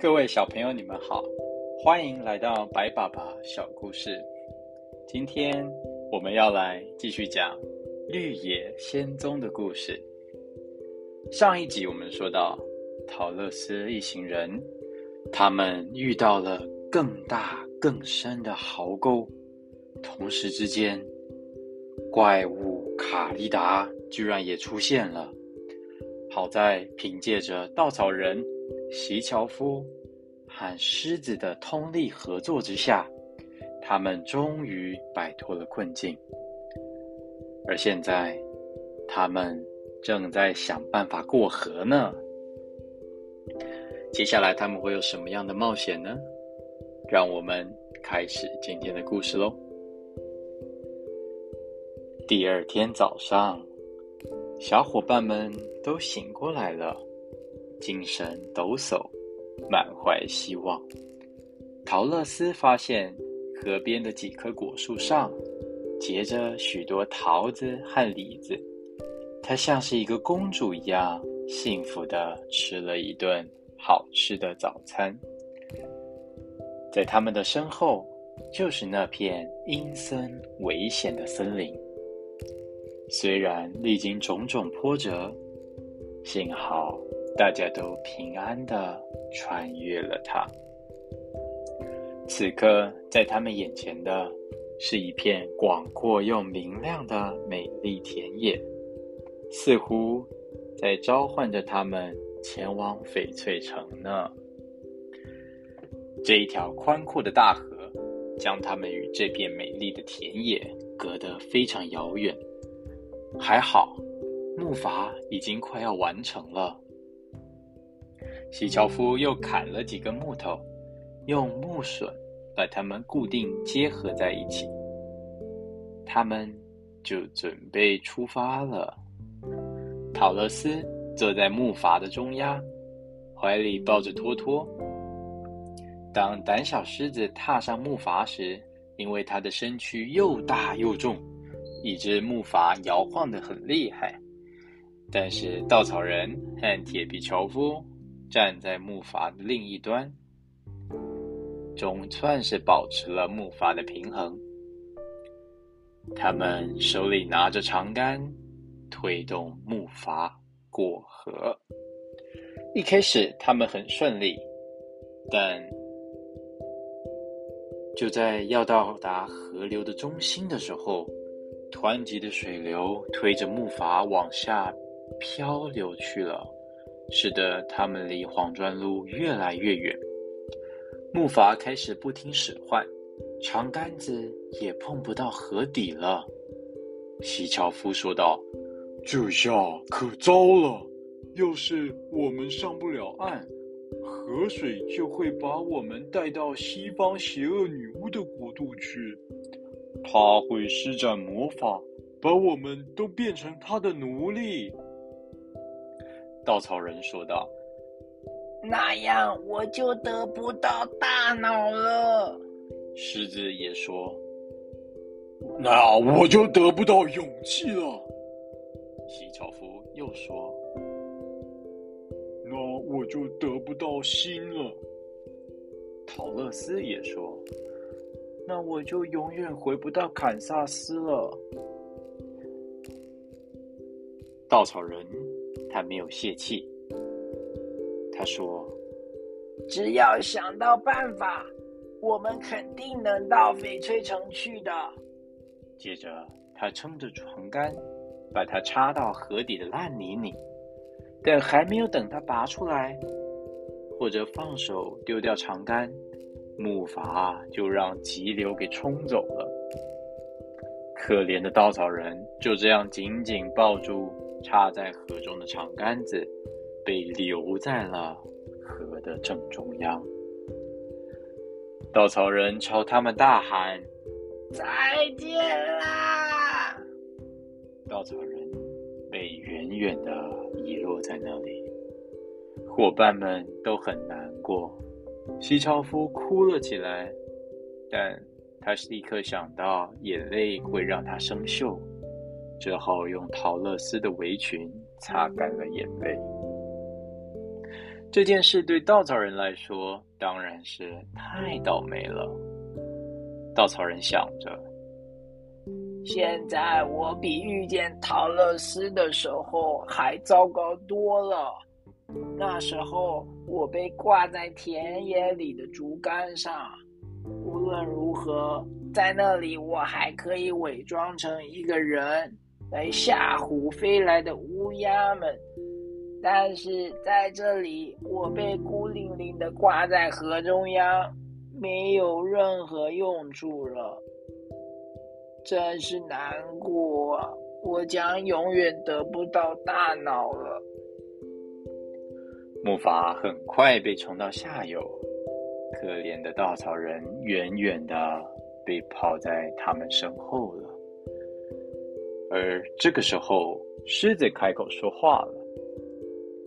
各位小朋友，你们好，欢迎来到白爸爸小故事。今天我们要来继续讲绿野仙踪的故事。上一集我们说到，陶乐斯一行人，他们遇到了更大更深的壕沟，同时之间，怪物卡利达居然也出现了。好在凭借着稻草人。席樵夫和狮子的通力合作之下，他们终于摆脱了困境。而现在，他们正在想办法过河呢。接下来他们会有什么样的冒险呢？让我们开始今天的故事喽。第二天早上，小伙伴们都醒过来了。精神抖擞，满怀希望。陶乐斯发现河边的几棵果树上结着许多桃子和李子，她像是一个公主一样幸福的吃了一顿好吃的早餐。在他们的身后，就是那片阴森危险的森林。虽然历经种种波折，幸好。大家都平安的穿越了它。此刻，在他们眼前的是一片广阔又明亮的美丽田野，似乎在召唤着他们前往翡翠城呢。这一条宽阔的大河，将他们与这片美丽的田野隔得非常遥远。还好，木筏已经快要完成了。西樵夫又砍了几根木头，用木榫把它们固定结合在一起。他们就准备出发了。陶乐斯坐在木筏的中央，怀里抱着托托。当胆小狮子踏上木筏时，因为它的身躯又大又重，一只木筏摇晃得很厉害。但是稻草人和铁皮樵夫。站在木筏的另一端，总算是保持了木筏的平衡。他们手里拿着长杆，推动木筏过河。一开始他们很顺利，但就在要到达河流的中心的时候，湍急的水流推着木筏往下漂流去了。使得他们离黄砖路越来越远，木筏开始不听使唤，长杆子也碰不到河底了。西樵夫说道：“这下可糟了！要是我们上不了岸，河水就会把我们带到西方邪恶女巫的国度去，她会施展魔法，把我们都变成他的奴隶。”稻草人说道：“那样我就得不到大脑了。”狮子也说：“那我就得不到勇气了。”西樵夫又说：“那我就得不到心了。”陶乐斯也说：“那我就永远回不到堪萨斯了。”稻草人。他没有泄气。他说：“只要想到办法，我们肯定能到翡翠城去的。”接着，他撑着船杆，把它插到河底的烂泥里。但还没有等他拔出来，或者放手丢掉长杆，木筏就让急流给冲走了。可怜的稻草人就这样紧紧抱住。插在河中的长杆子被留在了河的正中央。稻草人朝他们大喊：“再见啦！”稻草人被远远的遗落在那里，伙伴们都很难过。西樵夫哭了起来，但他立刻想到眼泪会让他生锈，只好用陶乐斯的围裙擦干了眼泪。这件事对稻草人来说当然是太倒霉了。稻草人想着：现在我比遇见陶乐斯的时候还糟糕多了。那时候我被挂在田野里的竹竿上，无论如何，在那里我还可以伪装成一个人来吓唬飞来的乌鸦们。但是在这里，我被孤零零的挂在河中央，没有任何用处了，真是难过。我将永远得不到大脑了。木筏很快被冲到下游，可怜的稻草人远远的被抛在他们身后了。而这个时候，狮子开口说话了。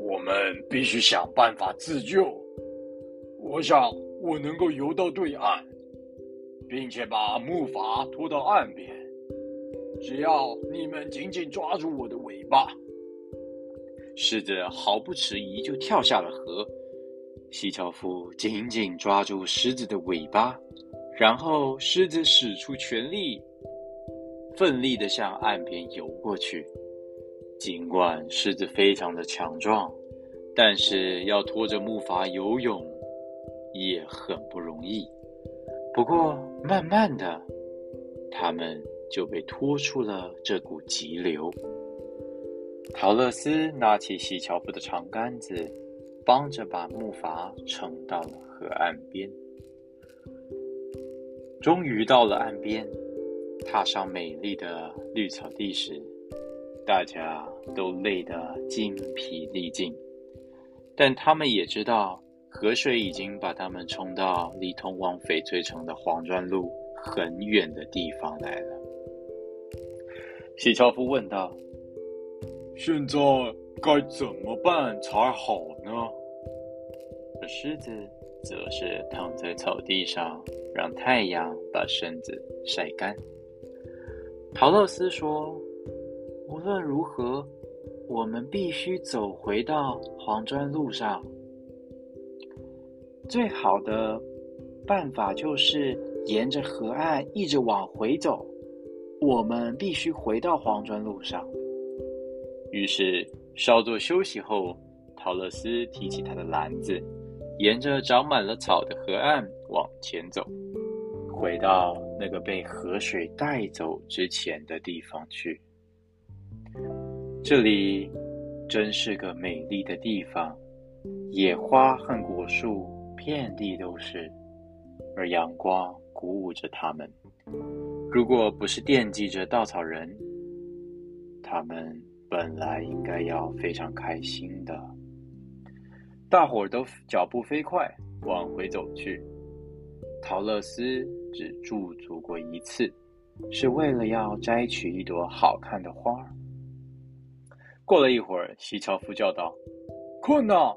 我们必须想办法自救。我想我能够游到对岸，并且把木筏拖到岸边。只要你们紧紧抓住我的尾巴，狮子毫不迟疑就跳下了河。西樵夫紧紧抓住狮子的尾巴，然后狮子使出全力，奋力的向岸边游过去。尽管狮子非常的强壮。但是要拖着木筏游泳也很不容易。不过慢慢的，他们就被拖出了这股急流。陶乐斯拿起西樵夫的长杆子，帮着把木筏撑到了河岸边。终于到了岸边，踏上美丽的绿草地时，大家都累得精疲力尽。但他们也知道，河水已经把他们冲到离通往翡翠城的黄砖路很远的地方来了。喜樵夫问道：“现在该怎么办才好呢？”狮子则是躺在草地上，让太阳把身子晒干。陶乐斯说：“无论如何。”我们必须走回到黄砖路上。最好的办法就是沿着河岸一直往回走。我们必须回到黄砖路上。于是稍作休息后，陶乐斯提起他的篮子，沿着长满了草的河岸往前走，回到那个被河水带走之前的地方去。这里真是个美丽的地方，野花和果树遍地都是，而阳光鼓舞着它们。如果不是惦记着稻草人，他们本来应该要非常开心的。大伙儿都脚步飞快往回走去。陶乐斯只驻足过一次，是为了要摘取一朵好看的花儿。过了一会儿，西樵夫叫道：“困了。”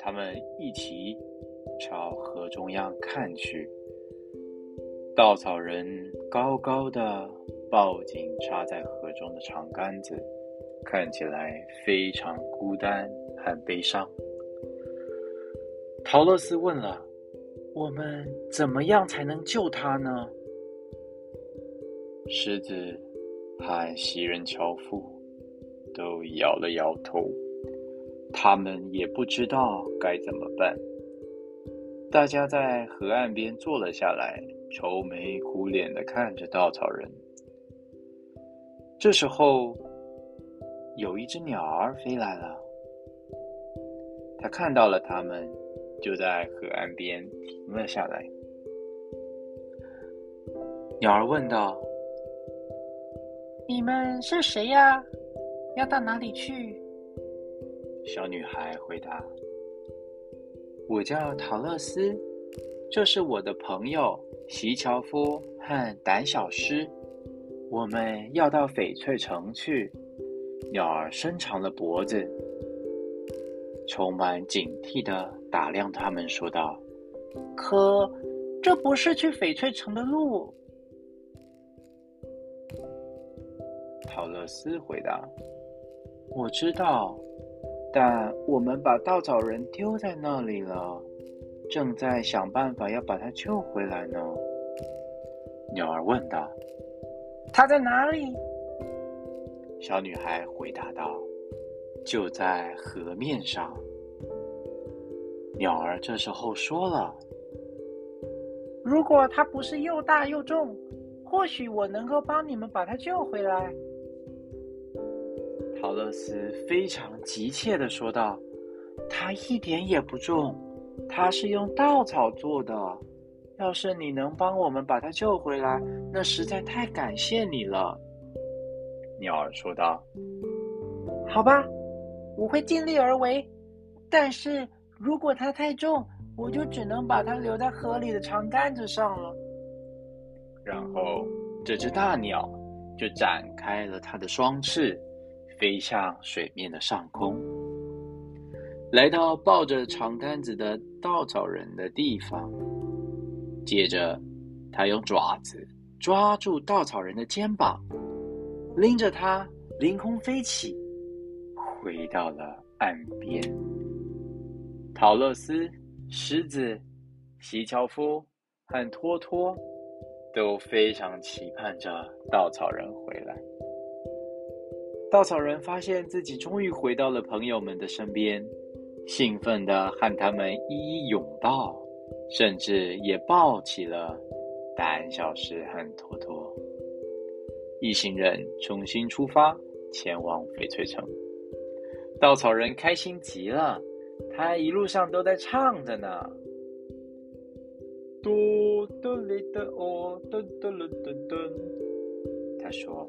他们一起朝河中央看去。稻草人高高的抱紧插在河中的长杆子，看起来非常孤单和悲伤。陶乐斯问了：“我们怎么样才能救他呢？”狮子和袭人樵夫。都摇了摇头，他们也不知道该怎么办。大家在河岸边坐了下来，愁眉苦脸的看着稻草人。这时候，有一只鸟儿飞来了，它看到了他们，就在河岸边停了下来。鸟儿问道：“你们是谁呀？”要到哪里去？小女孩回答：“我叫陶乐斯，这是我的朋友席樵夫和胆小狮。我们要到翡翠城去。”鸟儿伸长了脖子，充满警惕的打量他们，说道：“可这不是去翡翠城的路。陶乐斯回答：“我知道，但我们把稻草人丢在那里了，正在想办法要把他救回来呢。”鸟儿问道：“他在哪里？”小女孩回答道：“就在河面上。”鸟儿这时候说了：“如果它不是又大又重，或许我能够帮你们把它救回来。”陶乐斯非常急切的说道：“它一点也不重，它是用稻草做的。要是你能帮我们把它救回来，那实在太感谢你了。”鸟儿说道：“好吧，我会尽力而为。但是如果它太重，我就只能把它留在河里的长杆子上了。”然后，这只大鸟就展开了它的双翅。飞向水面的上空，来到抱着长杆子的稻草人的地方。接着，他用爪子抓住稻草人的肩膀，拎着他凌空飞起，回到了岸边。陶乐斯、狮子、西樵夫和托托都非常期盼着稻草人回来。稻草人发现自己终于回到了朋友们的身边，兴奋地和他们一一拥抱，甚至也抱起了胆小狮和托托。一行人重新出发，前往翡翠城。稻草人开心极了，他一路上都在唱着呢。哆哆哩的哦，噔噔噔噔噔，他说。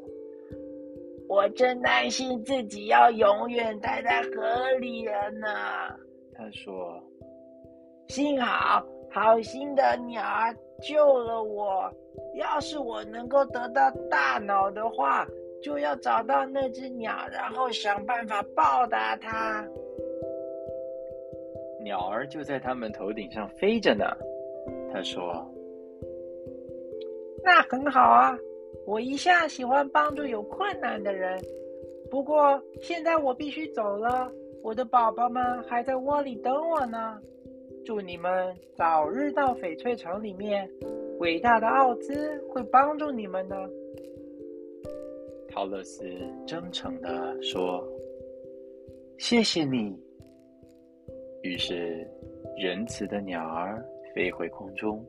我真担心自己要永远待在河里了呢。他说：“幸好好心的鸟儿救了我。要是我能够得到大脑的话，就要找到那只鸟，然后想办法报答它。”鸟儿就在他们头顶上飞着呢。他说：“那很好啊。”我一向喜欢帮助有困难的人，不过现在我必须走了。我的宝宝们还在窝里等我呢。祝你们早日到翡翠城里面，伟大的奥兹会帮助你们的。陶乐斯真诚的说：“谢谢你。”于是，仁慈的鸟儿飞回空中，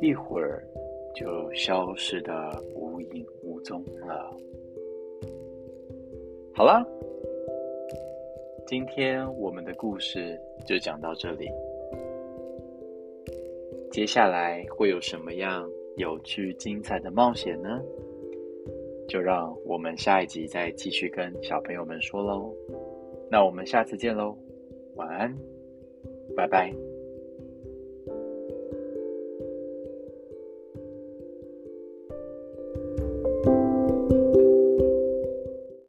一会儿。就消失的无影无踪了。好了，今天我们的故事就讲到这里。接下来会有什么样有趣精彩的冒险呢？就让我们下一集再继续跟小朋友们说喽。那我们下次见喽，晚安，拜拜。